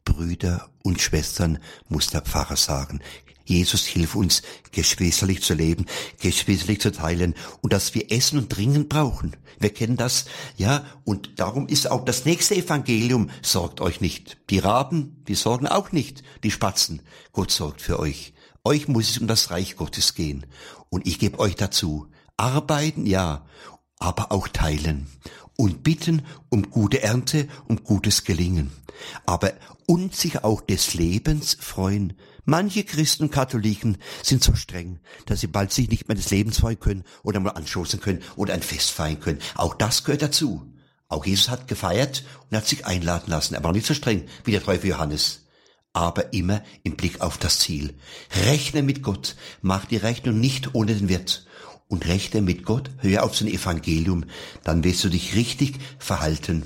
Brüder und Schwestern, muss der Pfarrer sagen. Jesus, hilf uns, geschwisterlich zu leben, geschwisterlich zu teilen und dass wir Essen und Trinken brauchen. Wir kennen das, ja, und darum ist auch das nächste Evangelium, sorgt euch nicht. Die Raben, die sorgen auch nicht, die Spatzen. Gott sorgt für euch. Euch muss es um das Reich Gottes gehen. Und ich gebe euch dazu. Arbeiten, ja, aber auch teilen. Und bitten um gute Ernte, um gutes Gelingen. Aber und sich auch des Lebens freuen, Manche Christen und Katholiken sind so streng, dass sie bald sich nicht mehr des Lebens freuen können oder mal anstoßen können oder ein Fest feiern können. Auch das gehört dazu. Auch Jesus hat gefeiert und hat sich einladen lassen. Er war nicht so streng wie der Teufel Johannes. Aber immer im Blick auf das Ziel. Rechne mit Gott. Mach die Rechnung nicht ohne den Wirt. Und rechne mit Gott. Hör auf sein Evangelium. Dann wirst du dich richtig verhalten.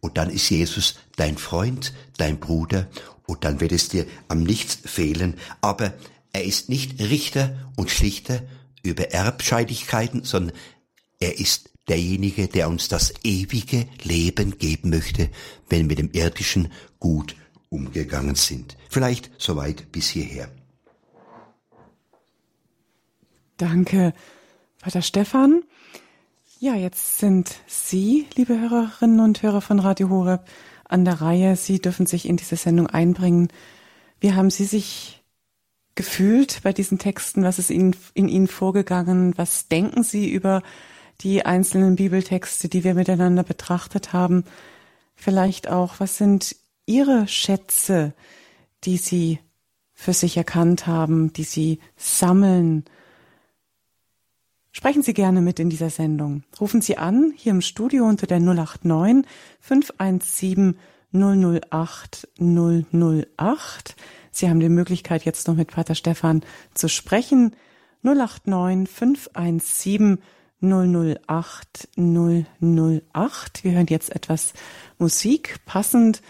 Und dann ist Jesus dein Freund, dein Bruder und dann wird es dir am nichts fehlen. Aber er ist nicht Richter und Schlichter über Erbscheidigkeiten, sondern er ist derjenige, der uns das ewige Leben geben möchte, wenn wir dem irdischen gut umgegangen sind. Vielleicht soweit bis hierher. Danke, Vater Stefan. Ja, jetzt sind Sie, liebe Hörerinnen und Hörer von Radio Horeb, an der Reihe. Sie dürfen sich in diese Sendung einbringen. Wie haben Sie sich gefühlt bei diesen Texten? Was ist Ihnen, in Ihnen vorgegangen? Was denken Sie über die einzelnen Bibeltexte, die wir miteinander betrachtet haben? Vielleicht auch, was sind Ihre Schätze, die Sie für sich erkannt haben, die Sie sammeln? Sprechen Sie gerne mit in dieser Sendung. Rufen Sie an, hier im Studio unter der 089 517 008 008. Sie haben die Möglichkeit, jetzt noch mit Pater Stefan zu sprechen. 089 517 008 008. Wir hören jetzt etwas Musik. Passend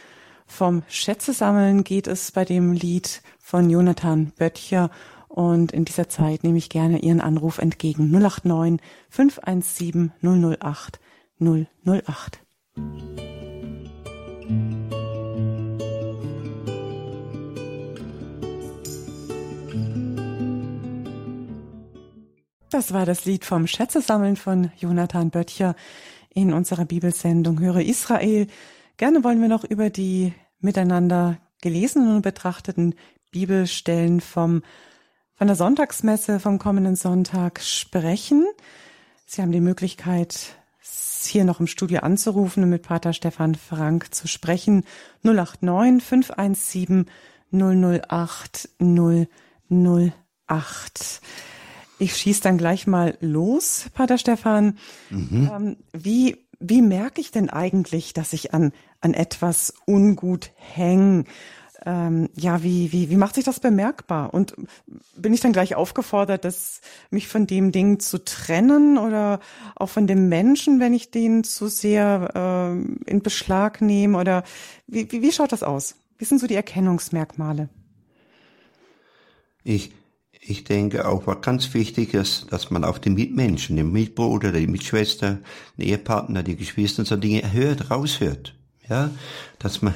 vom Schätze sammeln geht es bei dem Lied von Jonathan Böttcher und in dieser Zeit nehme ich gerne Ihren Anruf entgegen. 089 517 008 008. Das war das Lied vom Schätzesammeln von Jonathan Böttcher in unserer Bibelsendung Höre Israel. Gerne wollen wir noch über die miteinander gelesenen und betrachteten Bibelstellen vom von der Sonntagsmesse vom kommenden Sonntag sprechen. Sie haben die Möglichkeit, hier noch im Studio anzurufen und mit Pater Stefan Frank zu sprechen. 089 517 008 008. Ich schieße dann gleich mal los, Pater Stefan. Mhm. Ähm, wie, wie merke ich denn eigentlich, dass ich an, an etwas ungut hänge? Ähm, ja, wie, wie, wie macht sich das bemerkbar? Und bin ich dann gleich aufgefordert, dass mich von dem Ding zu trennen oder auch von dem Menschen, wenn ich den zu sehr äh, in Beschlag nehme? Oder wie, wie, wie schaut das aus? Wie sind so die Erkennungsmerkmale? Ich, ich denke auch, was ganz wichtig ist, dass man auf die Mitmenschen, den Mitbruder, die Mitschwester, den Ehepartner, die Geschwister und so Dinge hört, raushört. Ja, dass man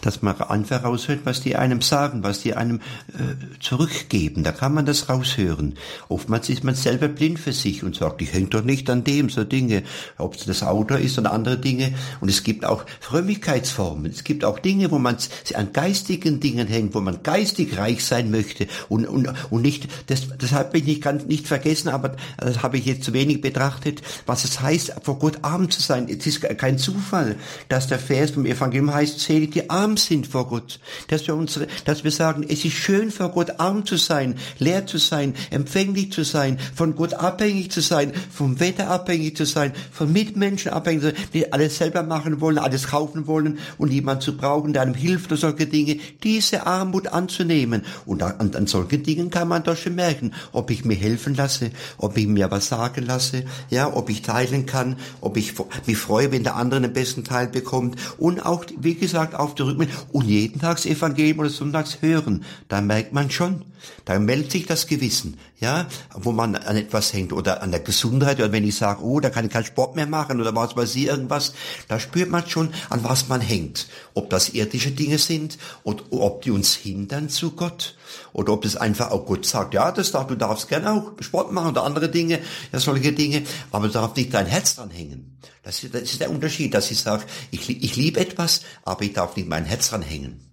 dass man einfach raushört, was die einem sagen, was die einem äh, zurückgeben. Da kann man das raushören. Oftmals ist man selber blind für sich und sagt, ich hänge doch nicht an dem, so Dinge, ob es das Auto ist oder andere Dinge. Und es gibt auch Frömmigkeitsformen. Es gibt auch Dinge, wo man an geistigen Dingen hängt, wo man geistig reich sein möchte und, und, und nicht, das, das habe ich nicht, ganz nicht vergessen, aber das habe ich jetzt zu wenig betrachtet, was es heißt, vor Gott arm zu sein. Es ist kein Zufall, dass der Vers vom Evangelium heißt, selig die arm sind vor Gott, dass wir unsere, dass wir sagen, es ist schön vor Gott arm zu sein, leer zu sein, empfänglich zu sein, von Gott abhängig zu sein, vom Wetter abhängig zu sein, von Mitmenschen abhängig zu sein, die alles selber machen wollen, alles kaufen wollen und jemand zu brauchen, der einem hilft oder solche Dinge, diese Armut anzunehmen. Und an, an solchen Dingen kann man doch schon merken, ob ich mir helfen lasse, ob ich mir was sagen lasse, ja, ob ich teilen kann, ob ich mich freue, wenn der andere den besten Teil bekommt und auch, wie gesagt, auf die Rückmeldung und jeden Tags Evangelium oder sonntags hören, da merkt man schon, da meldet sich das Gewissen, ja, wo man an etwas hängt oder an der Gesundheit oder wenn ich sage, oh, da kann ich keinen Sport mehr machen oder was weiß ich, irgendwas, da spürt man schon, an was man hängt. Ob das irdische Dinge sind und ob die uns hindern zu Gott oder ob das einfach auch Gott sagt, ja, das darf, du darfst gerne auch Sport machen oder andere Dinge, ja, solche Dinge, aber du darfst nicht dein Herz dran hängen. Das ist, das ist der Unterschied, dass ich sage, ich, ich liebe etwas, aber ich darf nicht mein Herz dran hängen.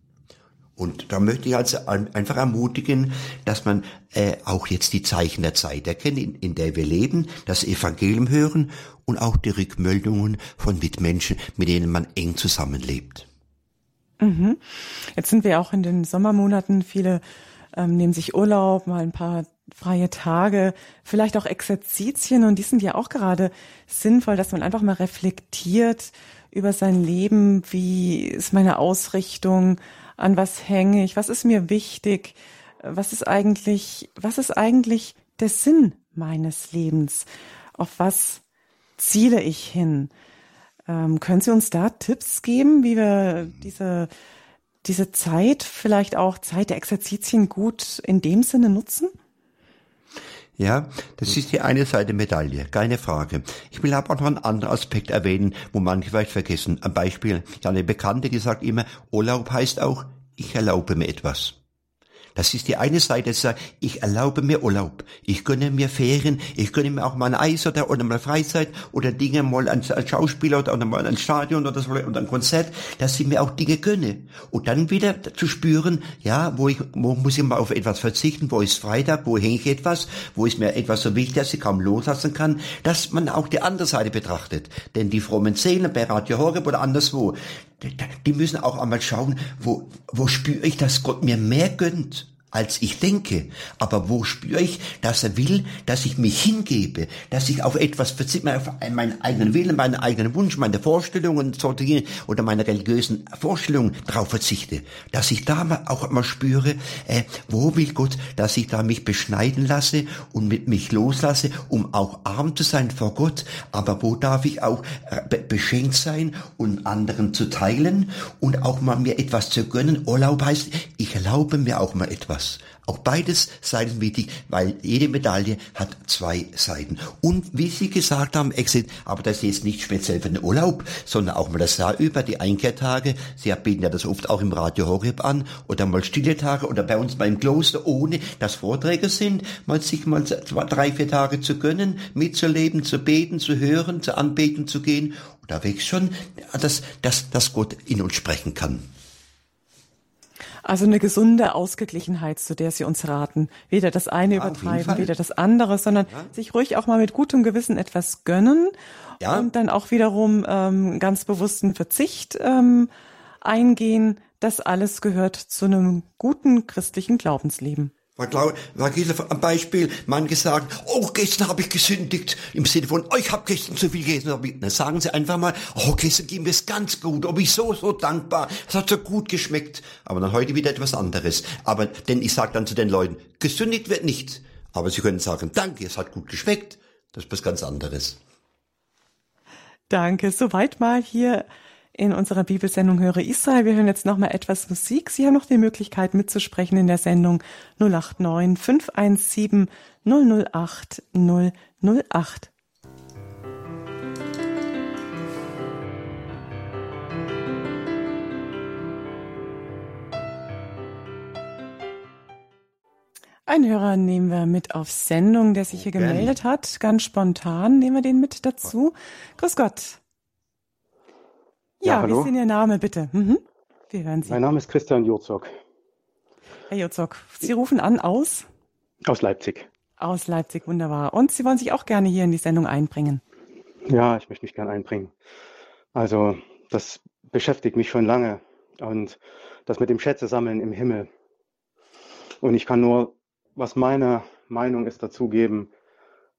Und da möchte ich also einfach ermutigen, dass man äh, auch jetzt die Zeichen der Zeit erkennt, in, in der wir leben, das Evangelium hören und auch die Rückmeldungen von Mitmenschen, mit denen man eng zusammenlebt. Mhm. Jetzt sind wir auch in den Sommermonaten. Viele ähm, nehmen sich Urlaub, mal ein paar freie Tage, vielleicht auch Exerzitien. Und die sind ja auch gerade sinnvoll, dass man einfach mal reflektiert über sein Leben, wie ist meine Ausrichtung, an was hänge ich, was ist mir wichtig, was ist eigentlich, was ist eigentlich der Sinn meines Lebens, auf was ziele ich hin? Ähm, können Sie uns da Tipps geben, wie wir diese diese Zeit, vielleicht auch Zeit der Exerzitien gut in dem Sinne nutzen? Ja, das ist die eine Seite Medaille, keine Frage. Ich will aber auch noch einen anderen Aspekt erwähnen, wo manche vielleicht vergessen. Ein Beispiel, eine Bekannte, die sagt immer, Urlaub heißt auch, ich erlaube mir etwas. Das ist die eine Seite, sagt, ich erlaube mir Urlaub, ich gönne mir Ferien, ich gönne mir auch mal ein Eis oder, oder mal Freizeit oder Dinge mal als, als Schauspieler oder, oder mal ein Stadion oder so oder ein Konzert, dass ich mir auch Dinge gönne. Und dann wieder zu spüren, ja, wo ich, wo muss ich mal auf etwas verzichten, wo ist Freitag, wo hänge ich etwas, wo ist mir etwas so wichtig, dass ich kaum loslassen kann, dass man auch die andere Seite betrachtet. Denn die frommen Seelen bei Radio Horeb oder anderswo, die müssen auch einmal schauen, wo, wo spüre ich, dass Gott mir mehr gönnt als ich denke. Aber wo spüre ich, dass er will, dass ich mich hingebe, dass ich auf etwas verzichte, auf meinen eigenen Willen, meinen eigenen Wunsch, meine Vorstellungen oder meine religiösen Vorstellungen darauf verzichte. Dass ich da auch mal spüre, äh, wo will Gott, dass ich da mich beschneiden lasse und mit mich loslasse, um auch arm zu sein vor Gott. Aber wo darf ich auch äh, beschenkt sein und anderen zu teilen und auch mal mir etwas zu gönnen. Urlaub heißt, ich erlaube mir auch mal etwas was. Auch beides Seiten wichtig, weil jede Medaille hat zwei Seiten. Und wie Sie gesagt haben, Exit, aber das ist jetzt nicht speziell für den Urlaub, sondern auch mal das Jahr über, die Einkehrtage. Sie bieten ja das oft auch im Radio Horeb an oder mal stille Tage oder bei uns mal im Kloster, ohne dass Vorträge sind, mal sich mal zwei, drei, vier Tage zu gönnen, mitzuleben, zu beten, zu hören, zu anbeten zu gehen. Und da wächst schon, dass, dass, dass Gott in uns sprechen kann. Also eine gesunde Ausgeglichenheit, zu der Sie uns raten. Weder das eine ja, übertreiben, weder das andere, sondern ja. sich ruhig auch mal mit gutem Gewissen etwas gönnen ja. und dann auch wiederum ähm, ganz bewussten Verzicht ähm, eingehen. Das alles gehört zu einem guten christlichen Glaubensleben. War Gisela am Beispiel, manche sagen, oh, gestern habe ich gesündigt, im Sinne von, oh, ich habe gestern zu viel gegessen. Dann sagen sie einfach mal, oh, gestern ging mir es ganz gut, oh, ich so, so dankbar, es hat so gut geschmeckt. Aber dann heute wieder etwas anderes. Aber, denn ich sage dann zu den Leuten, gesündigt wird nicht. Aber sie können sagen, danke, es hat gut geschmeckt. Das ist was ganz anderes. Danke. Soweit mal hier in unserer Bibelsendung Höre Israel. Wir hören jetzt noch mal etwas Musik. Sie haben noch die Möglichkeit mitzusprechen in der Sendung 089 517 008 008. Ein Hörer nehmen wir mit auf Sendung, der sich hier gemeldet hat. Ganz spontan nehmen wir den mit dazu. Grüß Gott. Ja, ja wie ist denn Ihr Name, bitte? Mhm. Wir hören Sie. Mein Name ist Christian Jurzog. Herr Jurzog, Sie rufen an aus? Aus Leipzig. Aus Leipzig, wunderbar. Und Sie wollen sich auch gerne hier in die Sendung einbringen? Ja, ich möchte mich gerne einbringen. Also, das beschäftigt mich schon lange. Und das mit dem Schätze sammeln im Himmel. Und ich kann nur was meine Meinung ist, dazugeben.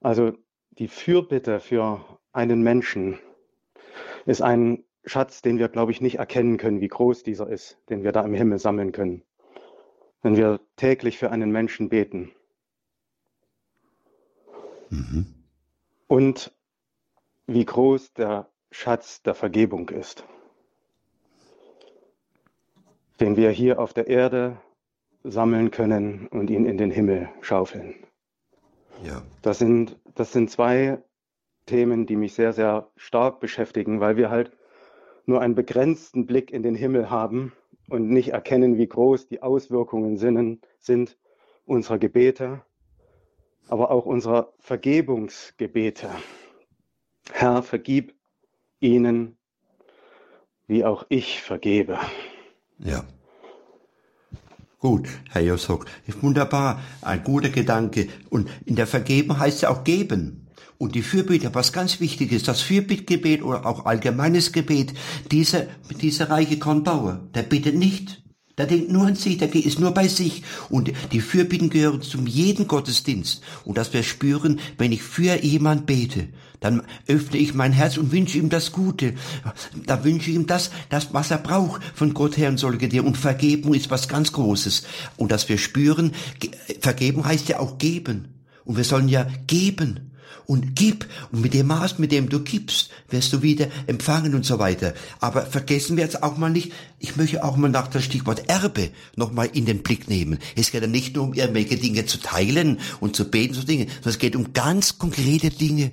Also die Fürbitte für einen Menschen ist ein Schatz, den wir, glaube ich, nicht erkennen können, wie groß dieser ist, den wir da im Himmel sammeln können, wenn wir täglich für einen Menschen beten. Mhm. Und wie groß der Schatz der Vergebung ist, den wir hier auf der Erde sammeln können und ihn in den Himmel schaufeln. Ja. Das sind, das sind zwei Themen, die mich sehr, sehr stark beschäftigen, weil wir halt nur einen begrenzten Blick in den Himmel haben und nicht erkennen, wie groß die Auswirkungen sind, unserer Gebete, aber auch unserer Vergebungsgebete. Herr, vergib ihnen, wie auch ich vergebe. Ja. Gut, Herr Josok, wunderbar, ein guter Gedanke. Und in der Vergebung heißt ja auch geben. Und die Fürbitte, was ganz wichtig ist, das Fürbittgebet oder auch allgemeines Gebet, dieser, dieser reiche Kornbauer, der bittet nicht, der denkt nur an sich, der ist nur bei sich. Und die Fürbitten gehören zum jeden Gottesdienst. Und dass wir spüren, wenn ich für jemand bete, dann öffne ich mein Herz und wünsche ihm das Gute. Da wünsche ich ihm das, das, was er braucht von Gott her und solche dir. Und Vergebung ist was ganz Großes. Und dass wir spüren, Vergebung heißt ja auch geben. Und wir sollen ja geben und gib. Und mit dem Maß, mit dem du gibst, wirst du wieder empfangen und so weiter. Aber vergessen wir jetzt auch mal nicht, ich möchte auch mal nach dem Stichwort Erbe nochmal in den Blick nehmen. Es geht ja nicht nur um irgendwelche Dinge zu teilen und zu beten, so Dinge, sondern es geht um ganz konkrete Dinge.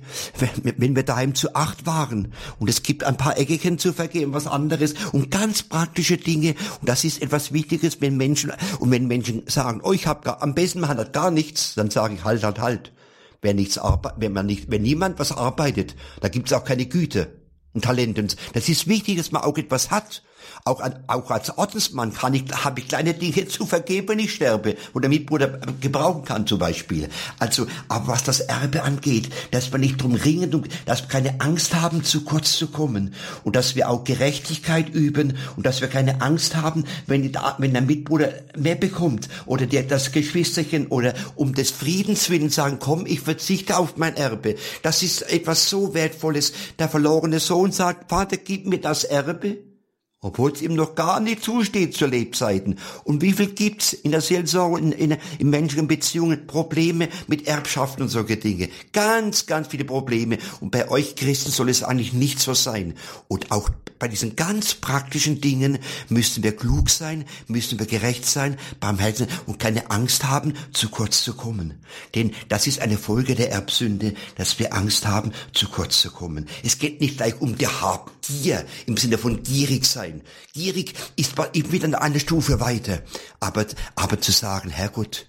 Wenn wir daheim zu acht waren und es gibt ein paar Eckchen zu vergeben, was anderes, um ganz praktische Dinge. Und das ist etwas Wichtiges, wenn Menschen, und wenn Menschen sagen, oh, ich habe am besten man hat gar nichts, dann sage ich halt, halt, halt. Wer nichts wenn man nicht, wenn niemand was arbeitet, da gibt es auch keine Güte und Talente. Das ist wichtig, dass man auch etwas hat. Auch, an, auch als Ordensmann kann ich, habe ich kleine Dinge zu vergeben, wenn ich sterbe, wo der Mitbruder gebrauchen kann zum Beispiel. Also, aber was das Erbe angeht, dass wir nicht drum ringen und dass wir keine Angst haben, zu kurz zu kommen und dass wir auch Gerechtigkeit üben und dass wir keine Angst haben, wenn, die, wenn der Mitbruder mehr bekommt oder der, das Geschwisterchen oder um des Friedens willen sagen, komm, ich verzichte auf mein Erbe. Das ist etwas so Wertvolles. Der verlorene Sohn sagt, Vater, gib mir das Erbe obwohl es ihm noch gar nicht zusteht zu Lebzeiten. Und wie viel gibt's in der Seelsorge, in, in, in menschlichen Beziehungen Probleme mit Erbschaften und solche Dinge? Ganz, ganz viele Probleme. Und bei euch Christen soll es eigentlich nicht so sein. Und auch bei diesen ganz praktischen Dingen müssen wir klug sein, müssen wir gerecht sein, barmherzig und keine Angst haben, zu kurz zu kommen. Denn das ist eine Folge der Erbsünde, dass wir Angst haben, zu kurz zu kommen. Es geht nicht gleich um die Habgier im Sinne von gierig sein. Gierig ist wieder eine Stufe weiter. Aber, aber zu sagen, Herrgott,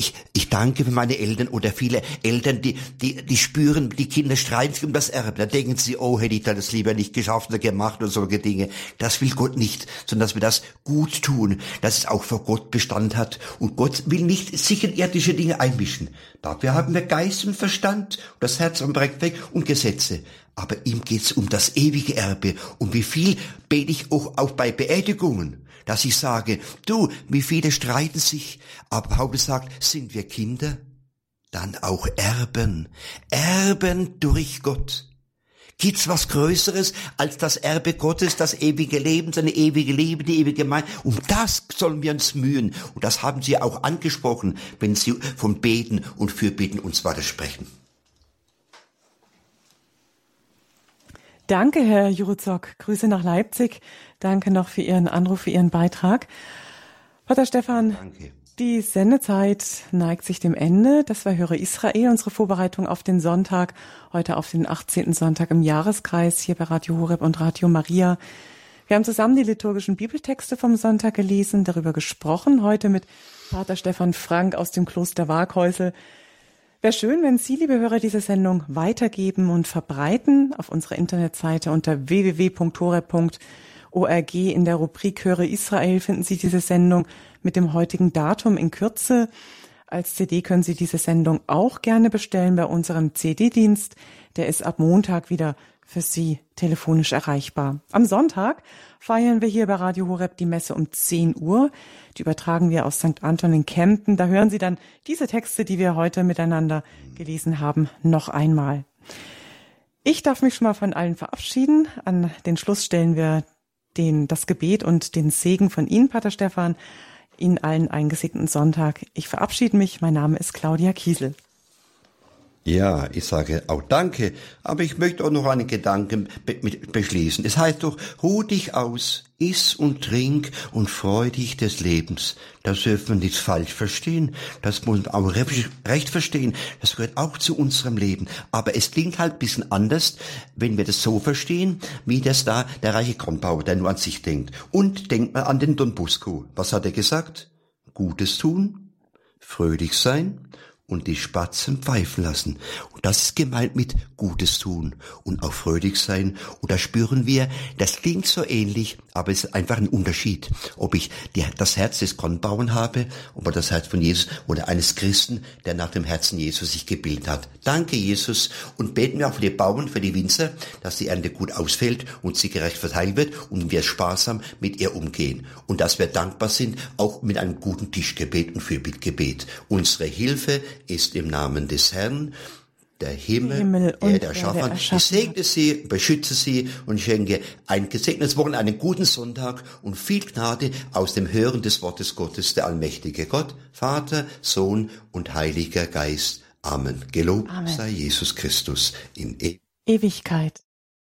ich, ich danke für meine Eltern oder viele Eltern, die, die, die spüren, die Kinder streiten sich um das Erbe. Da denken sie, oh, hätte ich das lieber nicht geschafft oder gemacht oder solche Dinge. Das will Gott nicht, sondern dass wir das gut tun, dass es auch vor Gott Bestand hat. Und Gott will nicht sich in irdische Dinge einmischen. Dafür haben wir Geist und Verstand, und das Herz und weg und Gesetze. Aber ihm geht's um das ewige Erbe. Und wie viel bete ich auch, auch bei Beerdigungen dass ich sage, du, wie viele streiten sich, aber Paulus sagt, sind wir Kinder? Dann auch Erben, Erben durch Gott. Gibt's was Größeres als das Erbe Gottes, das ewige Leben, seine ewige Liebe, die ewige Gemeinde? Um das sollen wir uns mühen. Und das haben Sie auch angesprochen, wenn Sie vom Beten und Fürbeten uns weiter sprechen. Danke, Herr Juruzok. Grüße nach Leipzig. Danke noch für Ihren Anruf, für Ihren Beitrag. Vater Stefan, Danke. die Sendezeit neigt sich dem Ende. Das war Höre Israel, unsere Vorbereitung auf den Sonntag, heute auf den 18. Sonntag im Jahreskreis hier bei Radio Horeb und Radio Maria. Wir haben zusammen die liturgischen Bibeltexte vom Sonntag gelesen, darüber gesprochen, heute mit Pater Stefan Frank aus dem Kloster Waghäusel. Wäre schön, wenn Sie, liebe Hörer, diese Sendung weitergeben und verbreiten auf unserer Internetseite unter www.horeb.org in der Rubrik Höre Israel finden Sie diese Sendung mit dem heutigen Datum in Kürze. Als CD können Sie diese Sendung auch gerne bestellen bei unserem CD-Dienst. Der ist ab Montag wieder für Sie telefonisch erreichbar. Am Sonntag feiern wir hier bei Radio Horeb die Messe um 10 Uhr. Die übertragen wir aus St. Anton in Kempten. Da hören Sie dann diese Texte, die wir heute miteinander gelesen haben, noch einmal. Ich darf mich schon mal von allen verabschieden. An den Schluss stellen wir den, das Gebet und den Segen von Ihnen, Pater Stefan. Ihnen allen einen gesegneten Sonntag. Ich verabschiede mich. Mein Name ist Claudia Kiesel. Ja, ich sage auch Danke, aber ich möchte auch noch einen Gedanken be beschließen. Es heißt doch, ruh dich aus, iss und trink und freu dich des Lebens. Das dürfen wir nicht falsch verstehen. Das muss man auch recht verstehen. Das gehört auch zu unserem Leben. Aber es klingt halt ein bisschen anders, wenn wir das so verstehen, wie das da der reiche Kornbauer, der nur an sich denkt. Und denkt mal an den Don Busco. Was hat er gesagt? Gutes tun, fröhlich sein und die Spatzen pfeifen lassen. Und das ist gemeint mit Gutes tun und auch fröhlich sein. Und da spüren wir, das klingt so ähnlich, aber es ist einfach ein Unterschied, ob ich die, das Herz des Kornbauern habe oder das Herz von Jesus oder eines Christen, der nach dem Herzen Jesus sich gebildet hat. Danke, Jesus, und beten wir auch für die Bauern, für die Winzer, dass die Ernte gut ausfällt und sie gerecht verteilt wird und wir sparsam mit ihr umgehen. Und dass wir dankbar sind, auch mit einem guten Tischgebet und Fürbittgebet. Unsere Hilfe ist im Namen des Herrn, der Himmel, Himmel der, der erschaffen hat. Ich segne sie, beschütze sie und schenke ein gesegnetes Wochenende, einen guten Sonntag und viel Gnade aus dem Hören des Wortes Gottes, der allmächtige Gott, Vater, Sohn und Heiliger Geist. Amen. Gelobt Amen. sei Jesus Christus in e Ewigkeit.